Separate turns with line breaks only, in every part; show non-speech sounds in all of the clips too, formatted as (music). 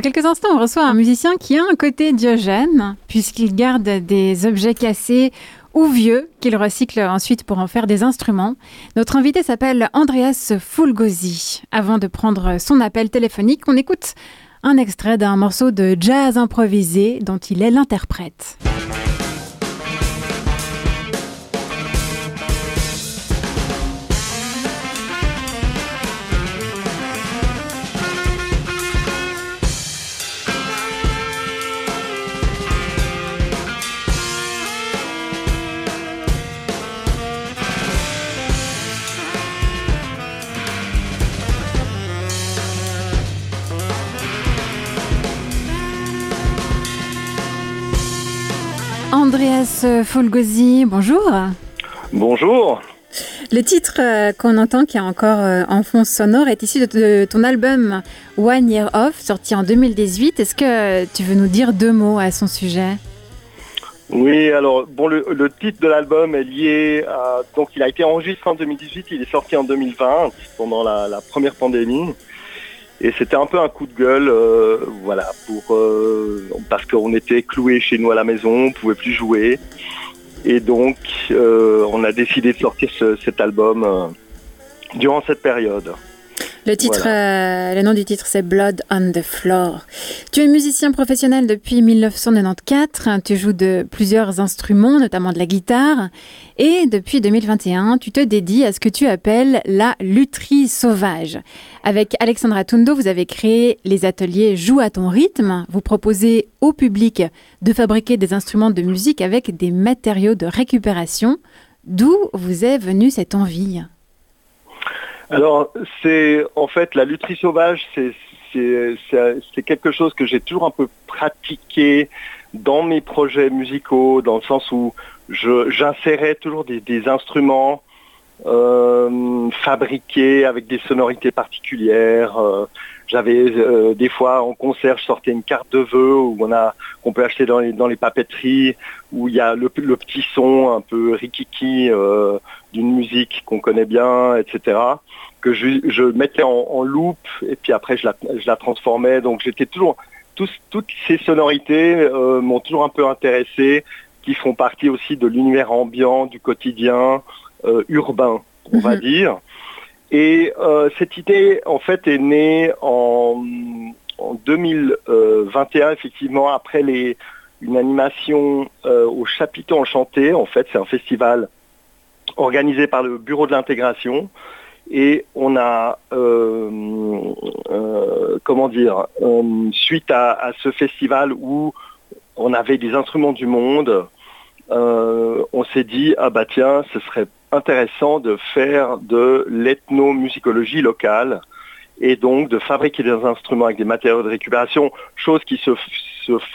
Dans quelques instants, on reçoit un musicien qui a un côté diogène, puisqu'il garde des objets cassés ou vieux qu'il recycle ensuite pour en faire des instruments. Notre invité s'appelle Andreas Fulgosi. Avant de prendre son appel téléphonique, on écoute un extrait d'un morceau de jazz improvisé dont il est l'interprète. Andreas Folgosi, bonjour.
Bonjour.
Le titre euh, qu'on entend qui est encore euh, en fond sonore est issu de ton album One Year Off, sorti en 2018. Est-ce que tu veux nous dire deux mots à son sujet?
Oui, alors bon, le, titre de l'album est lié à donc il a été enregistré en 2018, il est sorti en 2020 pendant la première pandémie. Et c'était un peu un coup de gueule, euh, voilà, euh, parce qu'on était cloué chez nous à la maison, on pouvait plus jouer. Et donc, euh, on a décidé de sortir cet album durant cette période.
Le titre, euh, le nom du titre, c'est Blood on the Floor. Tu es musicien professionnel depuis 1994. Tu joues de plusieurs instruments, notamment de la guitare. Et depuis 2021, tu te dédies à ce que tu appelles la lutherie sauvage. Avec Alexandra Tundo, vous avez créé les ateliers Joue à ton rythme. Vous proposez au public de fabriquer des instruments de musique avec des matériaux de récupération. D'où vous est venue cette envie?
Alors, c'est en fait la lutherie sauvage, c'est quelque chose que j'ai toujours un peu pratiqué dans mes projets musicaux, dans le sens où j'insérais toujours des, instruments euh, fabriqués avec des sonorités particulières. Euh, j'avais euh, des fois en concert, je sortais une carte de vœux qu'on peut acheter dans les papeteries où il y a le, petit son un peu rikiki d'une musique qu'on connaît bien, etc. Que je, mettais en, en, loop et puis après je la, je la transformais. Donc j'étais toujours toutes ces sonorités euh, m'ont toujours un peu intéressé, qui font partie aussi de l'univers ambiant du quotidien urbain, on va mhm. dire. Et euh, cette idée, en fait, est née en, 2021, effectivement, après les, une animation euh, au Chapiteau Enchanté. En fait, c'est un festival organisé par le Bureau de l'intégration. Et on a, euh, comment dire, suite à, ce festival où on avait des instruments du monde, on s'est dit, ah bah tiens, ce serait intéressant de faire de l'ethnomusicologie locale et donc de fabriquer des instruments avec des matériaux de récupération, chose qui se,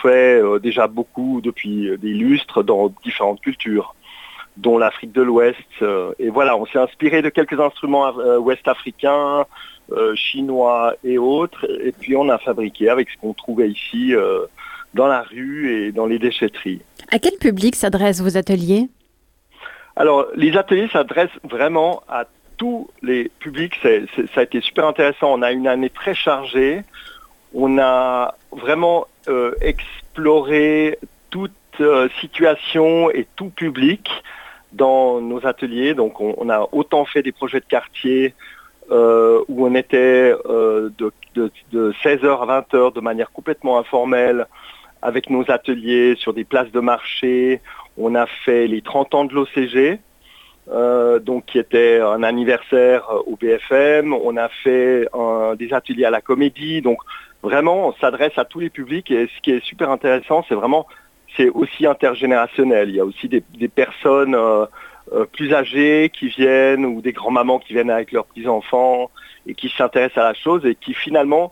fait euh, déjà beaucoup depuis des lustres dans différentes cultures, dont l'Afrique de l'Ouest. Euh, et voilà, on s'est inspiré de quelques instruments euh, ouest africains, chinois et autres, et puis on a fabriqué avec ce qu'on trouvait ici dans la rue et dans les déchetteries.
À quel public s'adressent vos ateliers?
Alors, les ateliers s'adressent vraiment à tous les publics. ça a été super intéressant. On a une année très chargée. On a vraiment euh, exploré toute euh, situation et tout public dans nos ateliers. Donc, on, a autant fait des projets de quartier euh, où on était de, 16h à 20h de manière complètement informelle avec nos ateliers sur des places de marché. On a fait les 30 ans de l'OCG, euh, donc qui était un anniversaire au BFM. On a fait des ateliers à la comédie. Donc vraiment, on s'adresse à tous les publics. Et ce qui est super intéressant, c'est vraiment, c'est aussi intergénérationnel. Il y a aussi des, personnes euh, euh, plus âgées qui viennent ou des grands-mamans qui viennent avec leurs petits-enfants et qui s'intéressent à la chose et qui finalement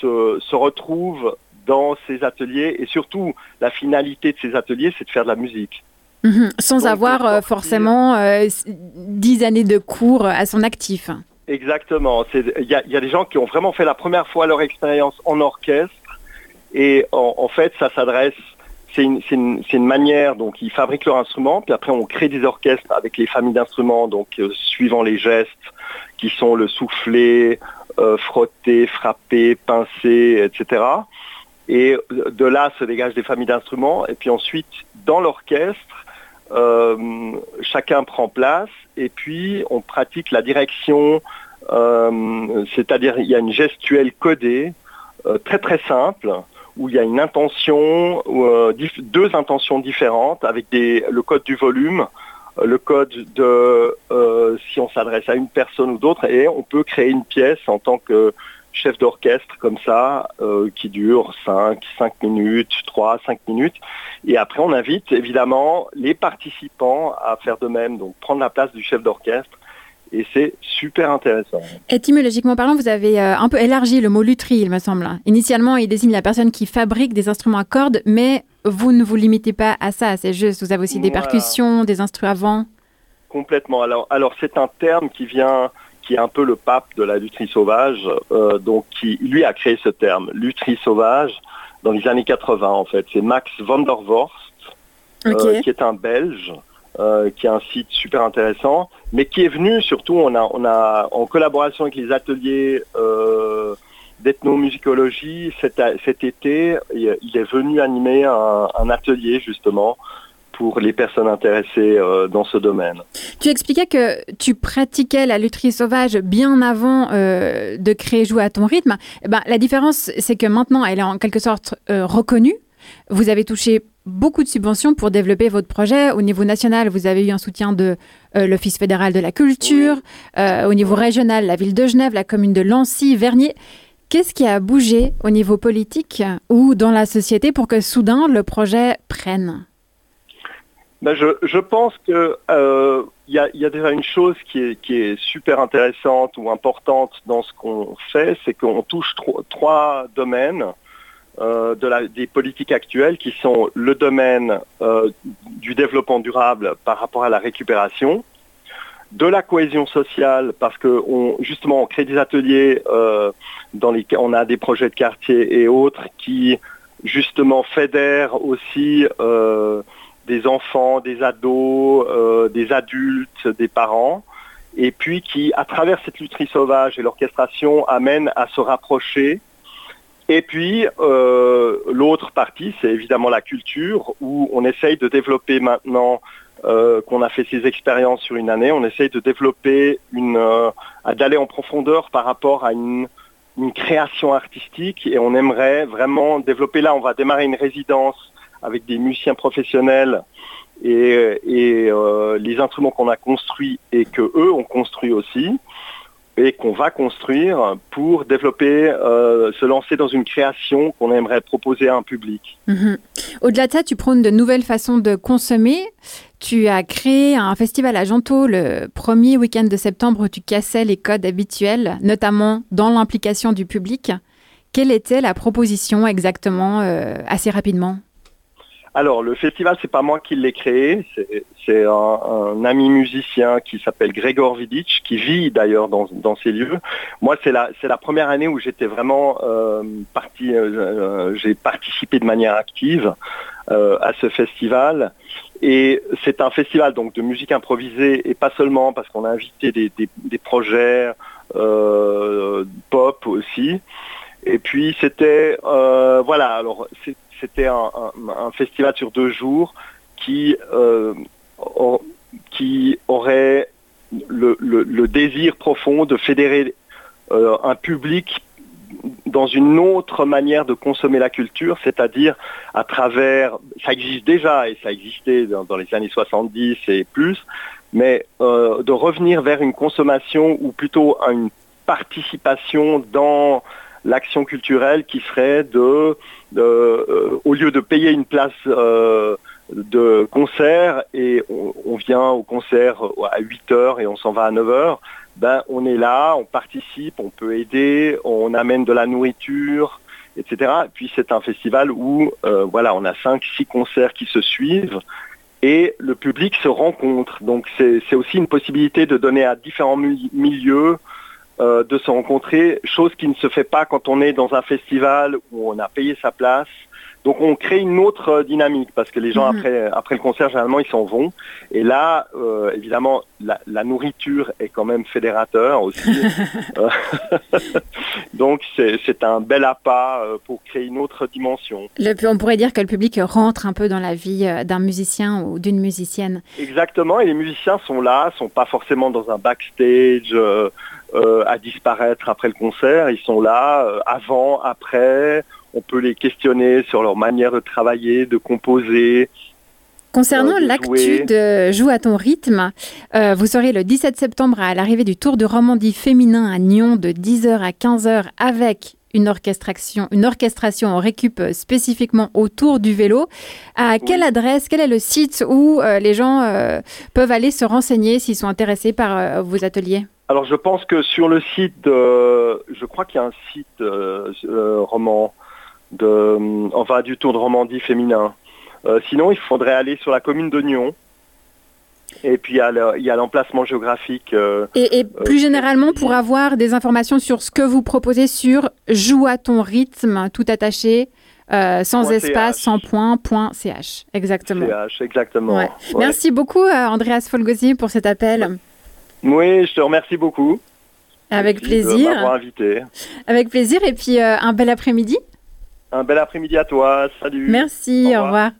se, se retrouvent dans ces ateliers et surtout la finalité de ces ateliers, c'est de faire de la musique.
Mhm. sans avoir euh, forcément euh, dix années de cours à son actif.
Exactement. Il y a, des gens qui ont vraiment fait la première fois leur expérience en orchestre et en, fait ça s'adresse, c'est une, manière, donc ils fabriquent leur instrument, puis après on crée des orchestres avec les familles d'instruments, donc euh, suivant les gestes qui sont le soufflet, frotter, frapper, pincer, etc. Et de là se dégagent des familles d'instruments. Et puis ensuite, dans l'orchestre, euh, chacun prend place et puis on pratique la direction, euh, c'est-à-dire il y a une gestuelle codée, euh, très très simple, où il y a une intention, deux intentions différentes avec le code du volume, le code de si on s'adresse à une personne ou d'autre, et on peut créer une pièce en tant que chef d'orchestre comme ça, euh, qui dure 5, 5 minutes, 3, 5 minutes. Et après, on invite évidemment les participants à faire de même, donc prendre la place du chef d'orchestre. Et c'est super intéressant.
Étymologiquement parlant, vous avez euh, un peu élargi le mot lutherie, il me semble. Initialement, il désigne la personne qui fabrique des instruments à cordes, mais vous ne vous limitez pas à ça, c'est juste. Vous avez aussi des percussions, des instruments avant.
Complètement. Alors, alors c'est un terme qui vient qui est un peu le pape de la lutherie sauvage, euh, donc qui lui a créé ce terme, lutherie sauvage, dans les années 80 en fait. C'est Max van der Vorst, euh, qui est un Belge, euh, qui a un site super intéressant, mais qui est venu surtout, on a, on a en collaboration avec les ateliers d'ethnomusicologie cet, cet été, il est venu animer un atelier justement pour les personnes intéressées euh, dans ce domaine.
Tu expliquais que tu pratiquais la lutherie sauvage bien avant euh, de créer Jouer à ton rythme. Eh ben, la différence, c'est que maintenant, elle est en quelque sorte euh, reconnue. Vous avez touché beaucoup de subventions pour développer votre projet. Au niveau national, vous avez eu un soutien de l'Office fédéral de la culture. au niveau régional, la ville de Genève, la commune de Lancy, Vernier. Qu'est-ce qui a bougé au niveau politique ou dans la société pour que soudain le projet prenne?
Ben je, pense que euh, y, a, déjà une chose qui est, super intéressante ou importante dans ce qu'on fait, c'est qu'on touche trois domaines euh, des politiques actuelles qui sont le domaine euh, du développement durable par rapport à la récupération, de la cohésion sociale parce que justement on crée des ateliers dans lesquels on a des projets de quartier et autres qui justement fédèrent aussi des enfants, des ados, euh, des adultes, des parents, et puis qui, à travers cette lutherie sauvage et l'orchestration, amène à se rapprocher. Et puis, euh, l'autre partie, c'est évidemment la culture, où on essaye de développer maintenant euh, qu'on a fait ces expériences sur une année, on essaye de développer une, d'aller en profondeur par rapport à une, création artistique. Et on aimerait vraiment développer. Là, on va démarrer une résidence avec des musiciens professionnels et, euh, les instruments qu'on a construits et que eux ont construit aussi et qu'on va construire pour développer, euh, se lancer dans une création qu'on aimerait proposer à un public.
Mhm. Au-delà de ça, tu prônes de nouvelles façons de consommer. Tu as créé un festival à Gento le premier week-end de septembre où tu cassais les codes habituels, notamment dans l'implication du public. Quelle était la proposition exactement, euh, assez rapidement?
Alors, le festival, c'est pas moi qui l'ai créé, c'est un, ami musicien qui s'appelle Gregor Vidic, qui vit d'ailleurs dans, ces lieux. Moi, c'est la, première année où j'étais vraiment euh, parti, euh, euh, j'ai participé de manière active à ce festival. Et c'est un festival donc de musique improvisée et pas seulement parce qu'on a invité des, des projets pop aussi. Et puis c'était voilà alors c'était un, festival sur deux jours qui, euh, qui aurait le, désir profond de fédérer euh, un public dans une autre manière de consommer la culture, c'est-à-dire à travers, ça existe déjà et ça existait dans, les années 70 et plus, mais euh, de revenir vers une consommation ou plutôt une participation dans l'action culturelle qui serait de, euh, au lieu de payer une place euh, de concert et on, vient au concert à 8 heures et on s'en va à 9 heures, ben on est là, on participe, on peut aider, on amène de la nourriture, etc. puis c'est un festival où euh, voilà, on a 5-6 concerts qui se suivent et le public se rencontre. Donc c'est aussi une possibilité de donner à différents milieux euh, de se rencontrer, chose qui ne se fait pas quand on est dans un festival où on a payé sa place, Donc on crée une autre dynamique parce que les gens
Mhm.
après, après le concert généralement ils s'en vont. Et là, euh, évidemment, la, la nourriture est quand même fédérateur aussi. (laughs) Euh, (laughs) Donc c'est un bel appât euh, pour créer une autre dimension.
Le- on pourrait dire que le public rentre un peu dans la vie euh, d'un musicien ou d'une musicienne.
Exactement, et les musiciens sont là, sont pas forcément dans un backstage euh, euh, à disparaître après le concert, ils sont là euh, avant, après, on peut les questionner sur leur manière de travailler, de composer.
Concernant
Euh,
l'actu de Joue à ton rythme, vous serez le 17 septembre à l'arrivée du Tour de Romandie féminin à Nyon de 10h à 15h avec une orchestration, une orchestration en récup spécifiquement autour du vélo. À quelle adresse, quel est le site où euh, les gens euh, peuvent aller se renseigner s'ils sont intéressés par euh, vos ateliers?
Alors je pense que sur le site, de- je crois qu'il y a un site euh, euh, roman de, enfin du Tour de Romandie féminin. Euh, sinon, il faudrait aller sur la commune de Nyon. Et puis il y a l'emplacement géographique. euh,
Et, et plus généralement, pour avoir des informations sur ce que vous proposez sur Joue à ton rythme, tout attaché, euh, sans
Point
espace,
CH.
sans point, point CH. Exactement.
CH, exactement.
Ouais.
Ouais.
Merci beaucoup, euh, Andreas Folgosi, pour cet appel.
Oui, je te remercie beaucoup.
Avec
Merci de
plaisir.
m'avoir invité.
Avec plaisir. Et puis, euh, un bel après-midi.
Un bel après-midi à toi. Salut.
Merci.
Au
revoir.